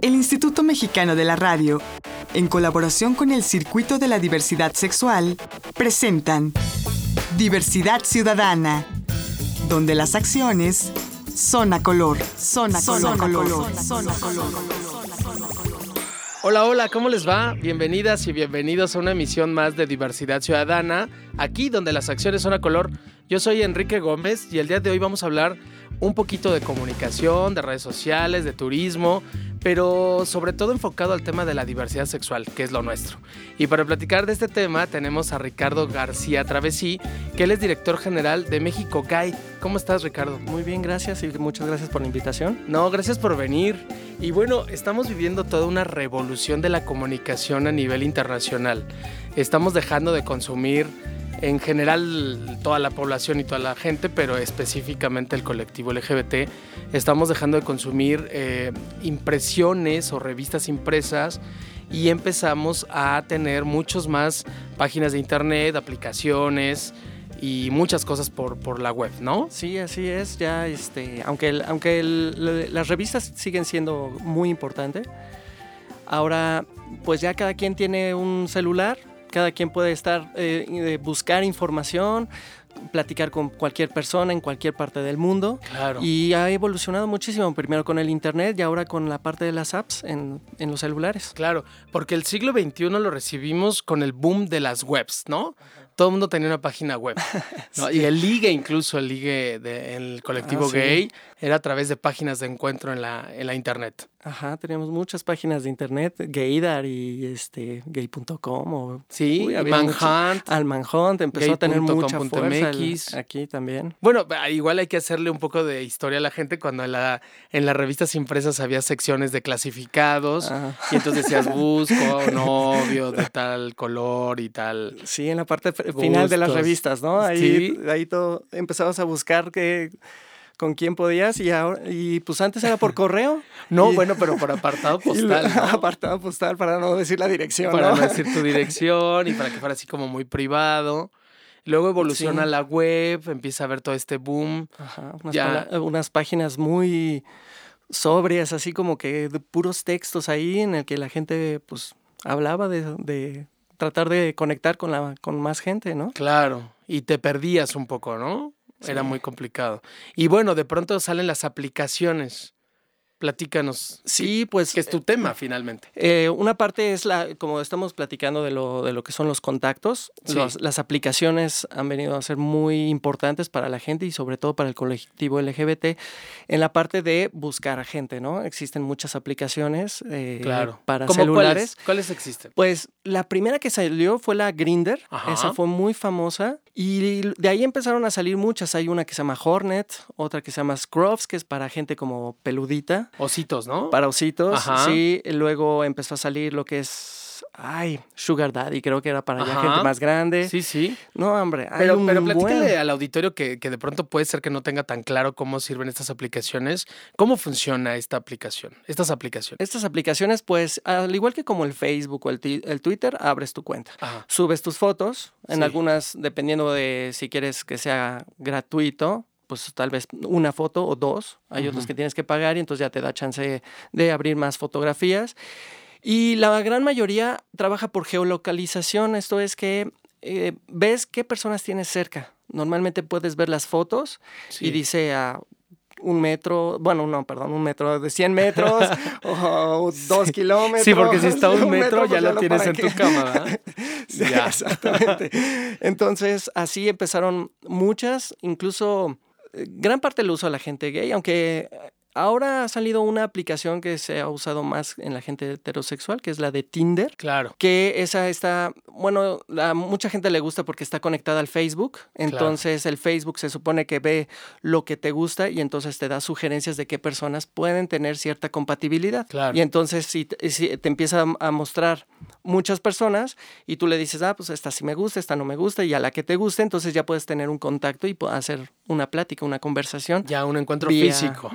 El Instituto Mexicano de la Radio, en colaboración con el Circuito de la Diversidad Sexual, presentan Diversidad Ciudadana, donde las acciones son a color, son a color, color, son a color. Hola, hola, ¿cómo les va? Bienvenidas y bienvenidos a una emisión más de Diversidad Ciudadana, aquí donde las acciones son a color. Yo soy Enrique Gómez y el día de hoy vamos a hablar un poquito de comunicación, de redes sociales, de turismo, pero sobre todo enfocado al tema de la diversidad sexual, que es lo nuestro. Y para platicar de este tema tenemos a Ricardo García Travesí, que él es director general de México Gay. ¿Cómo estás, Ricardo? Muy bien, gracias y muchas gracias por la invitación. No, gracias por venir. Y bueno, estamos viviendo toda una revolución de la comunicación a nivel internacional. Estamos dejando de consumir en general toda la población y toda la gente, pero específicamente el colectivo LGBT, estamos dejando de consumir eh, impresiones o revistas impresas y empezamos a tener muchos más páginas de internet, aplicaciones y muchas cosas por, por la web, ¿no? Sí, así es. Ya, este, aunque, aunque las revistas siguen siendo muy importantes, ahora pues ya cada quien tiene un celular cada quien puede estar, eh, buscar información, platicar con cualquier persona en cualquier parte del mundo. Claro. Y ha evolucionado muchísimo, primero con el Internet y ahora con la parte de las apps en, en los celulares. Claro, porque el siglo XXI lo recibimos con el boom de las webs, ¿no? Todo el mundo tenía una página web. Y el ligue, incluso el ligue del colectivo Ah, sí. gay, era a través de páginas de encuentro en la, en la internet. Ajá, teníamos muchas páginas de internet, Gaydar y este, gay.com o... Sí, Uy, Manhunt. Al Manhunt empezó a tener mucha fuerza el- gay.com.mx. aquí también. Bueno, igual hay que hacerle un poco de historia a la gente cuando en, la, en las revistas impresas había secciones de clasificados Ajá. y entonces decías busco novio de tal color y tal. Sí, en la parte final de las revistas, ¿no? Ahí, Sí. ahí todo empezabas a buscar qué, con quién podías y ahora y pues antes era por correo. No, Y- bueno, pero por apartado postal. ¿no? apartado postal para no decir la dirección, para ¿no? no decir tu dirección y para que fuera así como muy privado. Luego evoluciona Sí. la web, empieza a ver todo este boom. Ajá, unas, Ya. unas páginas muy sobrias, así como que de puros textos ahí en el que la gente pues hablaba de, de tratar de conectar con la con más gente, ¿no? Claro, y te perdías un poco, ¿no? Era muy complicado. Y bueno, de pronto salen las aplicaciones. Platícanos. Sí, pues Que es tu tema finalmente. Eh, una parte es la, como estamos platicando de lo, de lo que son los contactos, Sí. los- las aplicaciones han venido a ser muy importantes para la gente y sobre todo para el colectivo LGBT en la parte de buscar a gente, ¿no? Existen muchas aplicaciones eh, Claro. para ¿Cómo celulares. ¿Cuáles, cuáles existen? Pues la primera que salió fue la Grinder, esa fue muy famosa y de ahí empezaron a salir muchas. Hay una que se llama Hornet, otra que se llama Scruffs, que es para gente como peludita. Ositos, ¿no? Para ositos, Ajá. sí. Luego empezó a salir lo que es, ay, Sugar Daddy, creo que era para ya gente más grande. Sí, sí. No, hombre, hay Pero, un pero buen- platícale al auditorio que, que de pronto puede ser que no tenga tan claro cómo sirven estas aplicaciones. ¿Cómo funciona esta aplicación? Estas aplicaciones. Estas aplicaciones, pues, al igual que como el Facebook o el, el Twitter, abres tu cuenta. Ajá. Subes tus fotos, en Sí. algunas, dependiendo de si quieres que sea gratuito, pues tal vez una foto o dos. Hay otros Ujú. que tienes que pagar y entonces ya te da chance de abrir más fotografías. Y la gran mayoría trabaja por geolocalización. Esto es que eh, ves qué personas tienes cerca. Normalmente puedes ver las fotos Sí. y dice a un metro, bueno, no, perdón, un metro de 100 metros o dos kilómetros. Sí, porque si está a un metro, pues ya lo tienes en tu ¿verdad? Sí, Ya. exactamente. Entonces, así empezaron muchas, incluso eh, gran parte lo usa la gente gay, aunque ahora ha salido una aplicación que se ha usado más en la gente heterosexual, que es la de Tinder. Claro. Que esa está, bueno, a mucha gente le gusta porque está conectada al Facebook. Entonces el Facebook se supone que ve lo que te gusta y entonces te da sugerencias de qué personas pueden tener cierta compatibilidad. Claro. Y entonces si, te- si te empieza a- mostrar muchas personas y tú le dices, ah, pues esta sí me gusta, esta no me gusta, y a la que te guste, entonces ya puedes tener un contacto y hacer una plática, una conversación. Ya un encuentro vía- físico.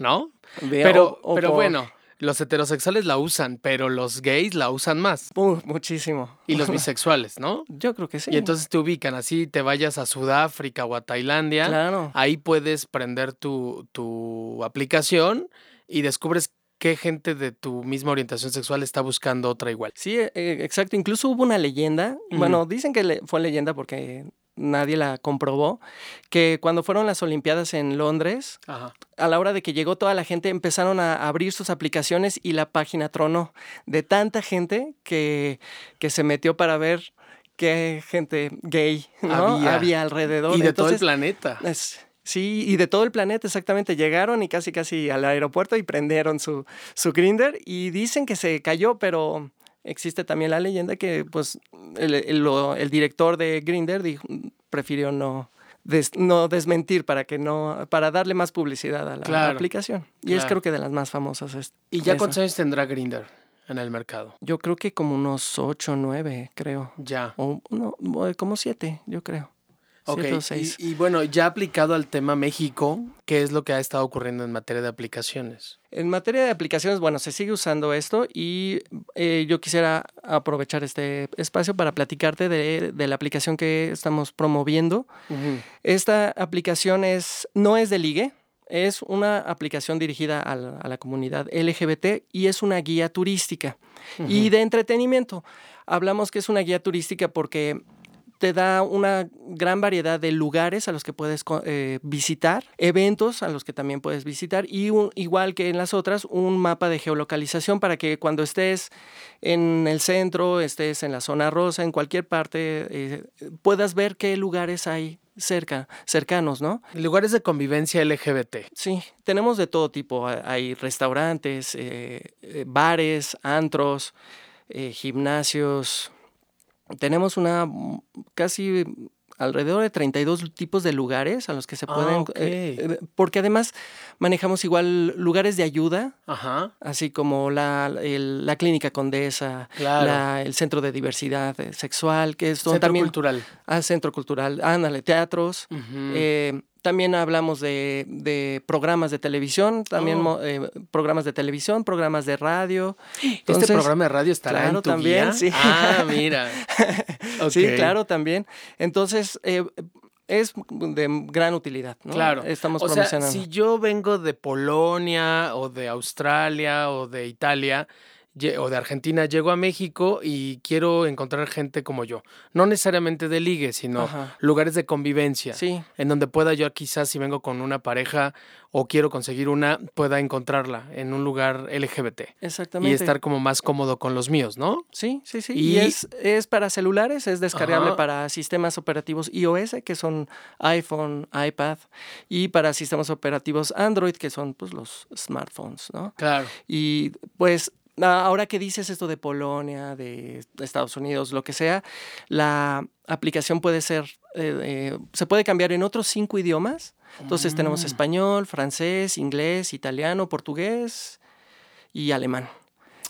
¿No? Pero, o- o pero por- bueno, los heterosexuales la usan, pero los gays la usan más. Uh, muchísimo. Y los bisexuales, ¿no? Yo creo que sí. Y entonces te ubican así, te vayas a Sudáfrica o a Tailandia. Claro. Ahí puedes prender tu, tu aplicación y descubres qué gente de tu misma orientación sexual está buscando otra igual. Sí, eh, exacto. Incluso hubo una leyenda. Bueno, dicen que le- fue leyenda porque nadie la comprobó. Que cuando fueron las Olimpiadas en Londres, Ajá. a la hora de que llegó toda la gente, empezaron a abrir sus aplicaciones y la página tronó de tanta gente que, que se metió para ver qué gente gay ¿no? Había. había. alrededor. Y de todo el planeta. es- sí, y de todo el planeta, exactamente. Llegaron y casi casi al aeropuerto y prendieron su, su grinder y dicen que se cayó, pero existe también la leyenda que pues el, el- lo- el director de Grinder dijo, prefirió no, des- no desmentir para que no para darle más publicidad a la Claro, aplicación. Y es creo que de las más famosas. es- ¿Y ya cuántos años tendrá Grinder en el mercado? Yo creo que como unos ocho o nueve, creo. Ya. O no, como siete, yo creo. Ok, y, bueno, ya aplicado al tema México, ¿qué es lo que ha estado ocurriendo en materia de aplicaciones? En materia de aplicaciones, bueno, se sigue usando esto y eh, yo quisiera aprovechar este espacio para platicarte de, de la aplicación que estamos promoviendo. Esta aplicación es, no es de ligue, es una aplicación dirigida a la, a la comunidad LGBT y es una guía turística y de entretenimiento. Hablamos que es una guía turística porque te da una gran variedad de lugares a los que puedes eh, visitar, eventos a los que también puedes visitar y un- igual que en las otras, un mapa de geolocalización para que cuando estés en el centro, estés en la zona rosa, en cualquier parte, eh, puedas ver qué lugares hay cerca, cercanos, ¿no? Lugares de convivencia LGBT. Sí, tenemos de todo tipo. Ha- Hay restaurantes, eh, bares, antros, gimnasios. Tenemos una mm, casi alrededor de 32 tipos de lugares a los que se Ah, pueden... eh, eh, porque además manejamos igual lugares de ayuda, Ajá. así como la, el- la clínica condesa, Claro. la- el centro de diversidad eh, sexual, que son Centro también... cultural. Ah, centro cultural, ándale, teatros. Eh, también hablamos de, de programas de televisión, también Oh. mo- eh, programas de televisión, programas de radio. ¿Este programa de radio estará claro, en tu también, guía? sí. Ah, mira. Sí, claro, también. Entonces, eh, es de gran utilidad. ¿no? Claro. Estamos o sea, promocionando. si yo vengo de Polonia o de Australia o de Italia o de Argentina, llego a México y quiero encontrar gente como yo. No necesariamente de ligue, sino Ajá. lugares de convivencia. Sí, En donde pueda yo quizás si vengo con una pareja o quiero conseguir una, pueda encontrarla en un lugar LGBT. exactamente. Y estar como más cómodo con los míos, ¿no? Sí, sí, sí. Y- Y, es, es para celulares, es descargable Ajá. para sistemas operativos iOS, que son iPhone, iPad, y para sistemas operativos Android, que son pues, los smartphones, ¿no? Claro. Y pues ahora que dices esto de Polonia, de Estados Unidos, lo que sea, la aplicación puede ser, eh, eh, se puede cambiar en otros cinco idiomas. Entonces tenemos Mm. español, francés, inglés, italiano, portugués y alemán.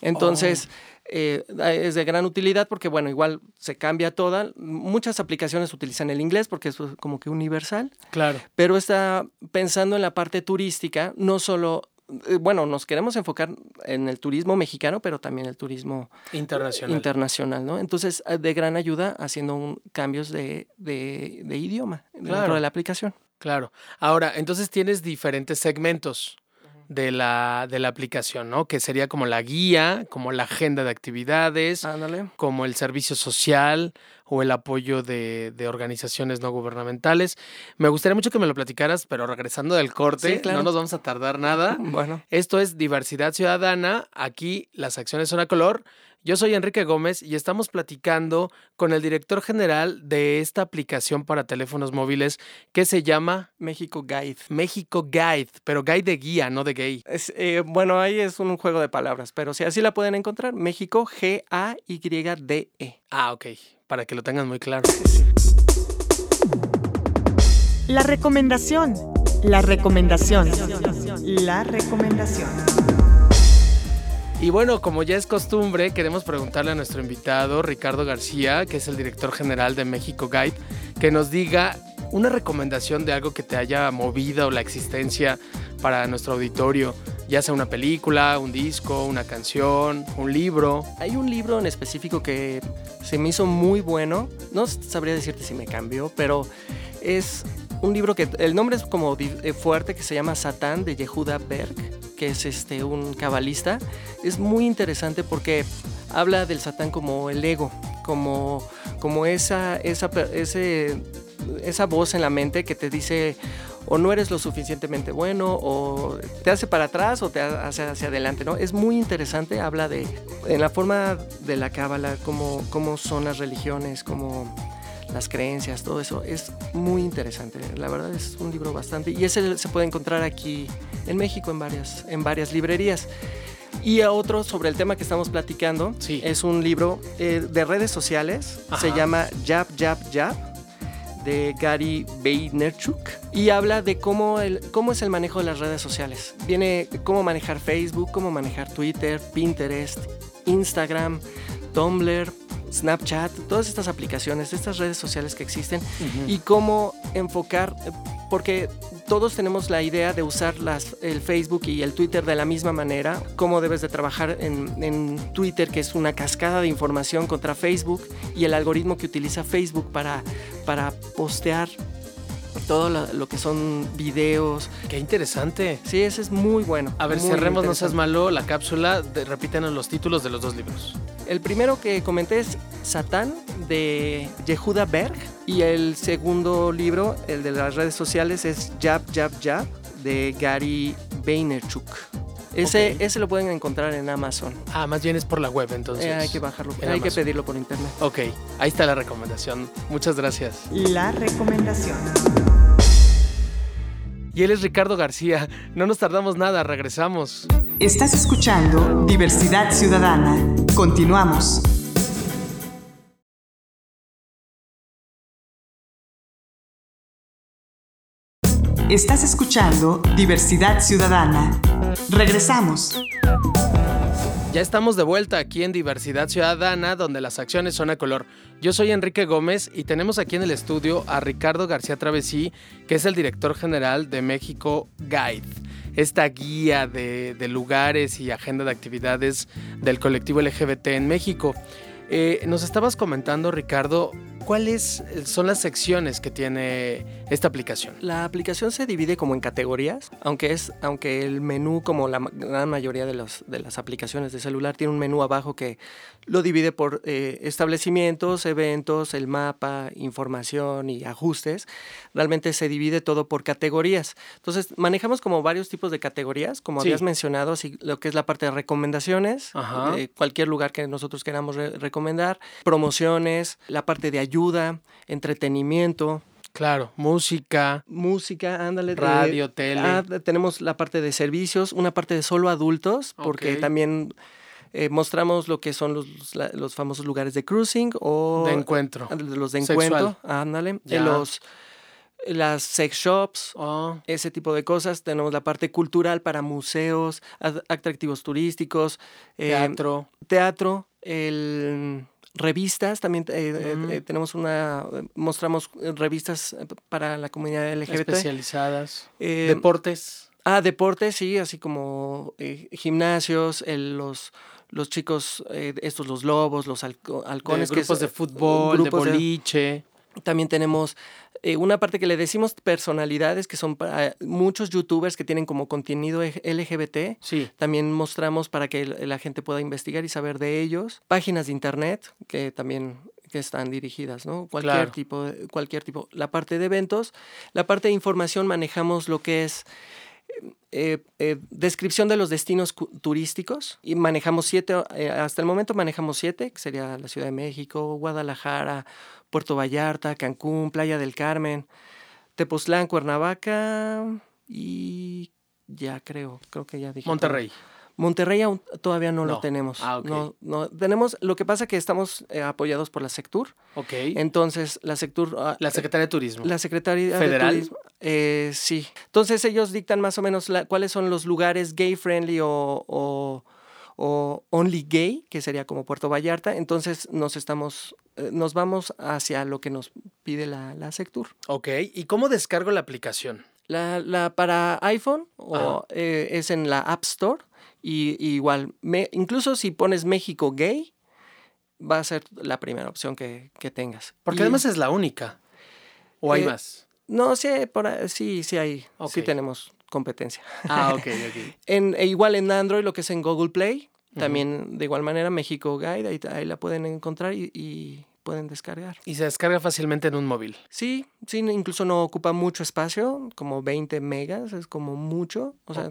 Entonces, eh, es de gran utilidad porque, bueno, igual se cambia toda. Muchas aplicaciones utilizan el inglés porque es como que universal Claro. pero está pensando en la parte turística, no solo, bueno, nos queremos enfocar en el turismo mexicano, pero también el turismo Internacional. internacional, ¿no? Entonces, eh, de gran ayuda haciendo un- cambios de, de- de idioma Claro. dentro de la aplicación. Claro. Ahora, entonces tienes diferentes segmentos de la, de la aplicación, ¿no? Que sería como la guía, como la agenda de actividades, Ándale. como el servicio social o el apoyo de, de organizaciones no gubernamentales. Me gustaría mucho que me lo platicaras, pero regresando del corte, Sí, claro. no nos vamos a tardar nada. Bueno, Esto es Diversidad Ciudadana. Aquí las acciones son a color. Yo soy Enrique Gómez y estamos platicando con el director general de esta aplicación para teléfonos móviles que se llama México Guide. México Guide, pero guide de guía, no de gay. Es, eh, bueno, ahí es un juego de palabras, pero si así la pueden encontrar, México G-A-Y-D-E. Ah, ok, para que lo tengan muy claro. La recomendación. La recomendación. La recomendación. Y bueno, como ya es costumbre, queremos preguntarle a nuestro invitado, Ricardo García, que es el director general de México Guide, que nos diga una recomendación de algo que te haya movido la existencia para nuestro auditorio, ya sea una película, un disco, una canción, un libro. Hay un libro en específico que se me hizo muy bueno. No sabría decirte si me cambió, pero es un libro que el nombre es como eh, fuerte que se llama Satán de Yehuda Berg, que es este, un cabalista. Es muy interesante porque habla del Satán como el ego, como, como esa, esa, esa voz en la mente que te dice o no eres lo suficientemente bueno o te hace para atrás o te hace hacia adelante, ¿no? Es muy interesante, habla de en la forma de la cábala, cómo, cómo son las religiones, cómo las creencias, todo eso. Es muy interesante. La verdad es un libro bastante. Y ese se puede encontrar aquí en México en varias, en varias librerías. Y otro sobre el tema que estamos platicando Sí. es un libro eh, de redes sociales. Se llama Jab, Jab, Jab de Gary Vaynerchuk y habla de cómo, el, cómo es el manejo de las redes sociales. Viene cómo manejar Facebook, cómo manejar Twitter, Pinterest, Instagram, Tumblr, Snapchat, todas estas aplicaciones, estas redes sociales que existen y cómo enfocar, porque todos tenemos la idea de usar las, el Facebook y el Twitter de la misma manera, cómo debes de trabajar en, en Twitter, que es una cascada de información contra Facebook, y el algoritmo que utiliza Facebook para, para postear todo lo, lo que son videos. Qué interesante. Sí, ese es muy bueno. A ver, muy cerremos, no seas malo, la cápsula. De, repítenos los títulos de los dos libros. El primero que comenté es Satán de Yehuda Berg y el segundo libro, el de las redes sociales, es Jab, Jab, Jab de Gary Vaynerchuk. Ese, ese lo pueden encontrar en Amazon. Ah, más bien es por la web, entonces. Eh, hay que bajarlo, en hay que pedirlo por internet. Ok, ahí está la recomendación. Muchas gracias. La recomendación. Y él es Ricardo García. No nos tardamos nada, regresamos. Estás escuchando Diversidad Ciudadana. Continuamos. Estás escuchando Diversidad Ciudadana. Regresamos. Ya estamos de vuelta aquí en Diversidad Ciudadana, donde las acciones son a color. Yo soy Enrique Gómez y tenemos aquí en el estudio a Ricardo García Travesí, que es el director general de México Guide, esta guía de, lugares y agenda de actividades del colectivo LGBT en México. Eh, nos estabas comentando, Ricardo, ¿cuáles son las secciones que tiene esta aplicación? La aplicación se divide como en categorías, aunque es aunque el menú como la gran mayoría de, los, de las aplicaciones de celular tiene un menú abajo que lo divide por eh, establecimientos, eventos, el mapa, información y ajustes. Realmente se divide todo por categorías. Entonces manejamos como varios tipos de categorías, como Sí. habías mencionado, así lo que es la parte de recomendaciones, Ajá. eh, cualquier lugar que nosotros queramos re- recomendar, promociones, la parte de ayuda, entretenimiento, Claro, música, música, ándale. de- radio, tele. ah, tenemos la parte de servicios, una parte de solo adultos, porque también eh, mostramos lo que son los, los famosos lugares de cruising o de encuentro. ah, los de encuentro, ándale, Ya. los las sex shops, Oh, ese tipo de cosas. Tenemos la parte cultural para museos, atractivos turísticos, eh, teatro. teatro, el revistas, también eh, eh, eh, tenemos una, mostramos eh, revistas eh, para la comunidad LGBT. especializadas. Eh, Deportes. Ah, deportes, sí, así como gimnasios, el- los, los chicos, eh, estos, los lobos, los halco- de halcones. que grupos es, de fútbol, de grupos de- boliche. También tenemos eh, una parte que le decimos personalidades, que son para muchos youtubers que tienen como contenido ej- LGBT. Sí. También mostramos para que la gente pueda investigar y saber de ellos. Páginas de internet que también que están dirigidas, ¿no? Cualquier Claro. tipo, cualquier tipo. La parte de eventos, la parte de información manejamos lo que es eh, eh, descripción de los destinos turísticos y manejamos siete, eh, hasta el momento manejamos siete, que sería la Ciudad de México, Guadalajara, Puerto Vallarta, Cancún, Playa del Carmen, Tepoztlán, Cuernavaca y ya creo, creo que ya dije. todo. Monterrey. Aún todavía no, No. lo tenemos. Ah, ok. no, no, tenemos, lo que pasa que estamos eh, apoyados por la Sectur, Ok. entonces la Sectur... ah, la Secretaría de Turismo. la Secretaría ¿Federal? de Turismo. eh, sí. Entonces ellos dictan más o menos la- cuáles son los lugares gay friendly o, o, o only gay, que sería como Puerto Vallarta. Entonces nos estamos, eh, nos vamos hacia lo que nos pide la, la Sectur. Ok. ¿Y cómo descargo la aplicación? La, la para iPhone o, eh, es en la App Store. Y, y igual, me- incluso si pones México gay, va a ser la primera opción que, que tengas. Porque Y- además es la única. ¿O hay Eh, más? No, sí, por sí, sí hay, Ok. sí tenemos competencia. Ah, ok, ok. en, e igual en Android, lo que es en Google Play, también de igual manera México Guide, ahí, ahí la pueden encontrar y, pueden descargar. Y se descarga fácilmente en un móvil. Sí, sí, incluso no ocupa mucho espacio, como 20 megas, es como mucho. O sea,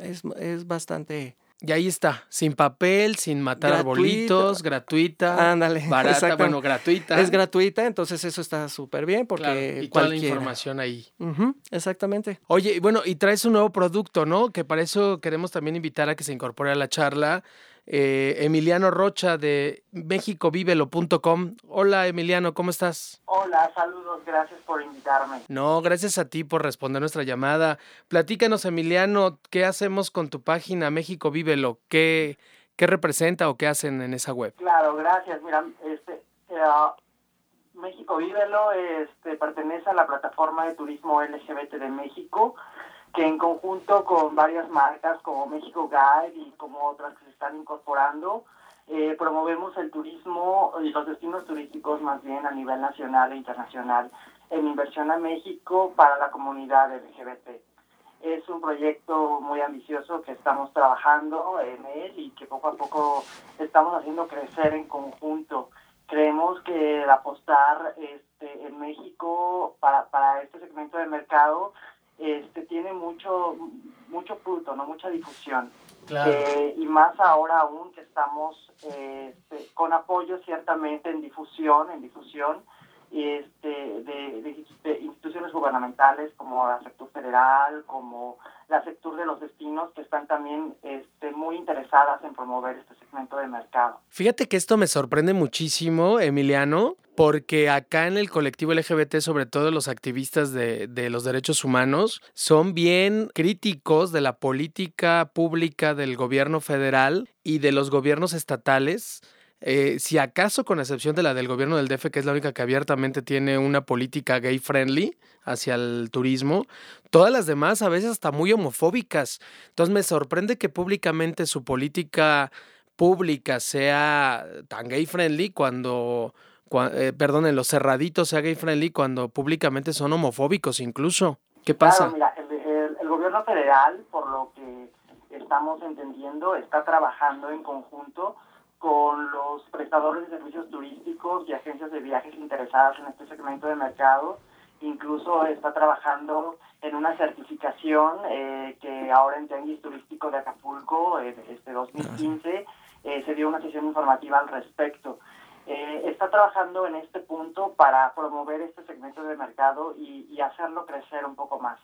es, es bastante y ahí está, sin papel, sin matar arbolitos, gratuita. Ándale. Barata, bueno, gratuita. Es gratuita, entonces eso está súper bien porque y toda la información ahí. exactamente. Oye, bueno, y traes un nuevo producto, ¿no? Que para eso queremos también invitar a que se incorpore a la charla eh, Emiliano Rocha de mexicovivelo.com. Hola Emiliano, ¿cómo estás? Hola, saludos, gracias por invitarme. No, gracias a ti por responder nuestra llamada. Platícanos Emiliano, ¿qué hacemos con tu página México Vívelo? ¿Qué, qué representa o qué hacen en esa web? Claro, gracias. Mira, este, eh, México Vívelo este, pertenece a la plataforma de turismo LGBT de México que en conjunto con varias marcas como México Guide y como otras que se están incorporando, eh, promovemos el turismo y los destinos turísticos más bien a nivel nacional e internacional en inversión a México para la comunidad LGBT. Es un proyecto muy ambicioso que estamos trabajando en él y que poco a poco estamos haciendo crecer en conjunto. Creemos que el apostar este, en México para, para este segmento de mercado este, tiene mucho, mucho fruto, ¿no? mucha difusión. Eh, y más ahora aún que estamos este, con apoyo ciertamente en difusión, en difusión este, de, instituciones gubernamentales como la sector federal, como la sector de los destinos, que están también este, muy interesadas en promover este segmento de mercado. Fíjate que esto me sorprende muchísimo, Emiliano, porque acá en el colectivo LGBT, sobre todo los activistas de, de, los derechos humanos, son bien críticos de la política pública del gobierno federal y de los gobiernos estatales eh, si acaso con excepción de la del gobierno del DF, que es la única que abiertamente tiene una política gay friendly hacia el turismo, todas las demás a veces hasta muy homofóbicas. Entonces me sorprende que públicamente su política pública sea tan gay friendly cuando, eh, perdón, en los cerraditos sea gay friendly cuando públicamente son homofóbicos incluso. ¿Qué pasa? mira, el gobierno federal, por lo que estamos entendiendo, está trabajando en conjunto con los prestadores de servicios turísticos y agencias de viajes interesadas en este segmento de mercado. Incluso está trabajando en una certificación eh, que ahora en Tianguis Turístico de Acapulco, este 2015, eh, se dio una sesión informativa al respecto. Eh, está trabajando en este punto para promover este segmento de mercado y, y hacerlo crecer un poco más.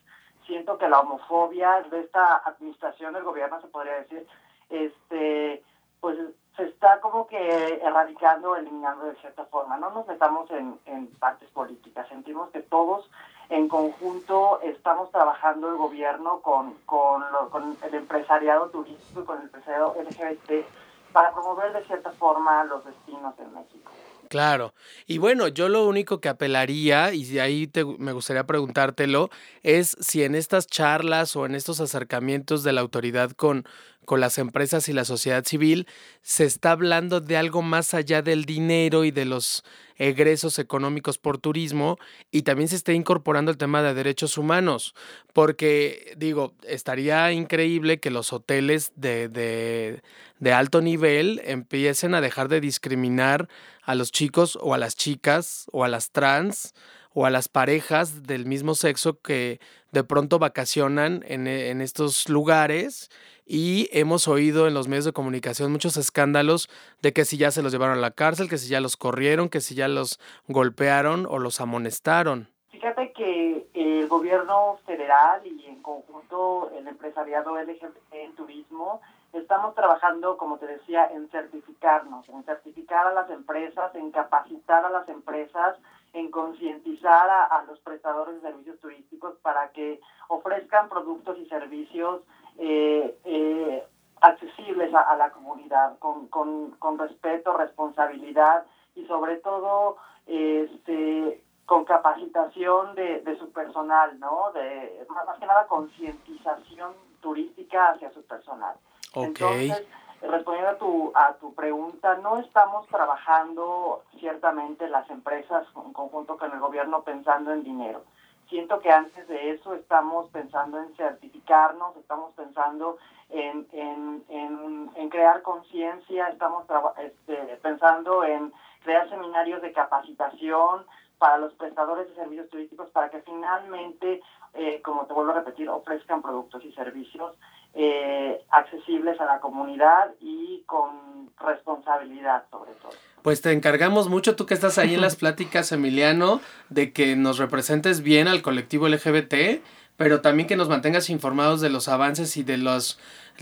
Siento que la homofobia de esta administración del gobierno, se podría decir, este, pues se está como que erradicando, eliminando de cierta forma. No nos metamos en, en partes políticas, sentimos que todos en conjunto estamos trabajando el gobierno con, con, con el empresariado turístico y con el empresariado LGBT para promover de cierta forma los destinos en México. Claro. Y bueno, yo lo único que apelaría, y ahí te, me gustaría preguntártelo, es si en estas charlas o en estos acercamientos de la autoridad con, con las empresas y la sociedad civil, se está hablando de algo más allá del dinero y de los egresos económicos por turismo y también se está incorporando el tema de derechos humanos, porque digo, estaría increíble que los hoteles de, de, de alto nivel empiecen a dejar de discriminar a los chicos o a las chicas o a las trans o a las parejas del mismo sexo que de pronto vacacionan en, en estos lugares y hemos oído en los medios de comunicación muchos escándalos de que si ya se los llevaron a la cárcel, que si ya los corrieron, que si ya los golpearon o los amonestaron. Fíjate que el gobierno federal y en conjunto el empresariado LGBT en turismo estamos trabajando, como te decía, en certificarnos, en certificar a las empresas, en capacitar a las empresas, en concientizar a, los prestadores de servicios turísticos para que ofrezcan productos y servicios eh, eh, accesibles a, la comunidad, con, con, con, respeto, responsabilidad y sobre todo este, con capacitación de, de su personal, ¿no? De, más que nada concientización turística hacia su personal. Entonces, respondiendo a tu, a tu pregunta, no estamos trabajando ciertamente las empresas en conjunto con el gobierno pensando en dinero siento que antes de eso estamos pensando en certificarnos, estamos pensando en, en, crear conciencia, estamos este, pensando en crear seminarios de capacitación para los prestadores de servicios turísticos para que finalmente, eh, como te vuelvo a repetir, ofrezcan productos y servicios eh, accesibles a la comunidad y con responsabilidad sobre todo. Pues te encargamos mucho, tú que estás ahí en las pláticas, Emiliano, de que nos representes bien al colectivo LGBT, pero también que nos mantengas informados de los avances y de los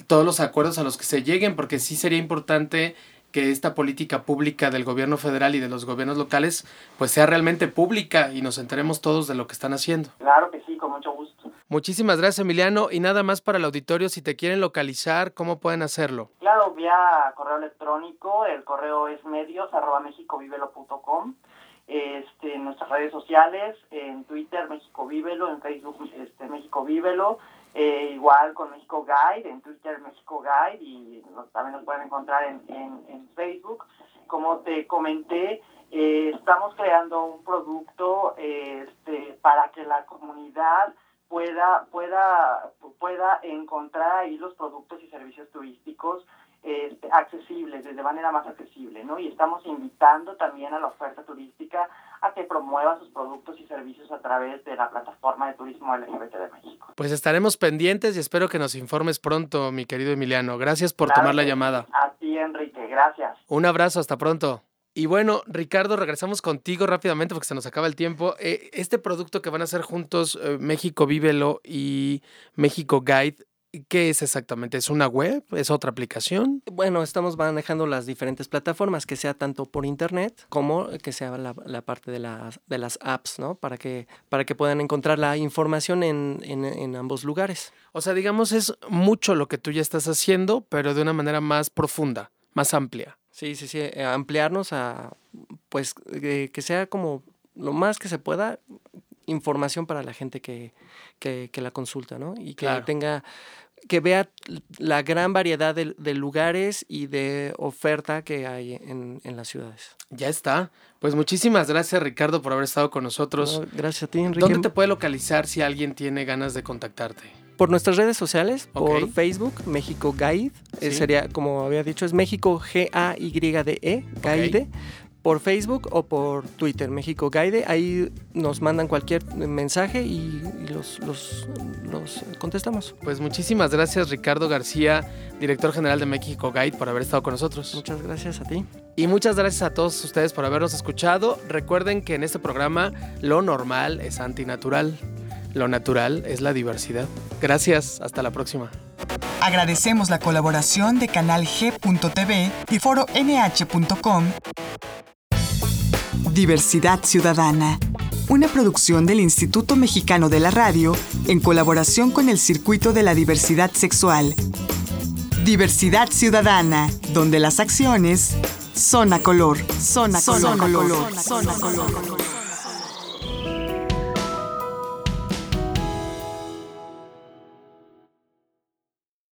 todos los acuerdos a los que se lleguen, porque sí sería importante que esta política pública del gobierno federal y de los gobiernos locales pues sea realmente pública y nos enteremos todos de lo que están haciendo. Claro que sí, con mucho gusto. Muchísimas gracias Emiliano y nada más para el auditorio, si te quieren localizar, ¿cómo pueden hacerlo? Claro, vía correo electrónico, el correo es medios arroba mexicovivelo.com. Este, en nuestras redes sociales, en Twitter México Vívelo, en Facebook este, México Vívelo, eh, igual con México Guide, en Twitter México Guide y también nos pueden encontrar en, Facebook. Como te comenté, eh, estamos creando un producto este, para que la comunidad pueda, pueda, pueda encontrar ahí los productos y servicios turísticos este, accesibles, de manera más accesible, ¿no? Y estamos invitando también a la oferta turística a que promueva sus productos y servicios a través de la plataforma de turismo LGBT de México. Pues estaremos pendientes y espero que nos informes pronto, mi querido Emiliano. Gracias por tomar la llamada. A ti, Enrique, gracias. Un abrazo, hasta pronto. Y bueno, Ricardo, regresamos contigo rápidamente porque se nos acaba el tiempo. Eh, este producto que van a hacer juntos, eh, México Vívelo y México Guide, ¿Qué es exactamente? ¿Es una web? ¿Es otra aplicación? Bueno, estamos manejando las diferentes plataformas, que sea tanto por internet como que sea la, parte de las, de las apps, ¿no? Para que, para que puedan encontrar la información en, en, ambos lugares. O sea, digamos, es mucho lo que tú ya estás haciendo, pero de una manera más profunda, más amplia. Sí, sí, sí, eh, ampliarnos a, pues, que sea como lo más que se pueda información para la gente que, que, la consulta, ¿no? Y que tenga, que vea la gran variedad de, lugares y de oferta que hay en, en, las ciudades. Ya está. Pues muchísimas gracias, Ricardo, por haber estado con nosotros. gracias a ti, Enrique. ¿Dónde te puede localizar si alguien tiene ganas de contactarte? Por nuestras redes sociales, por Facebook, México Guide, eh, sería, como había dicho, es México G-A-Y-D-E, Guide por Facebook o por Twitter, México Guide. Ahí nos mandan cualquier mensaje y, los, los, contestamos. Pues muchísimas gracias Ricardo García, director general de México Guide, por haber estado con nosotros. Muchas gracias a ti. Y muchas gracias a todos ustedes por habernos escuchado. Recuerden que en este programa lo normal es antinatural. Lo natural es la diversidad. Gracias, hasta la próxima. Agradecemos la colaboración de Canal G.tv y Foro NH.com Diversidad Ciudadana, una producción del Instituto Mexicano de la Radio en colaboración con el Circuito de la Diversidad Sexual. Diversidad Ciudadana, donde las acciones son a color, son a color, color, son a color.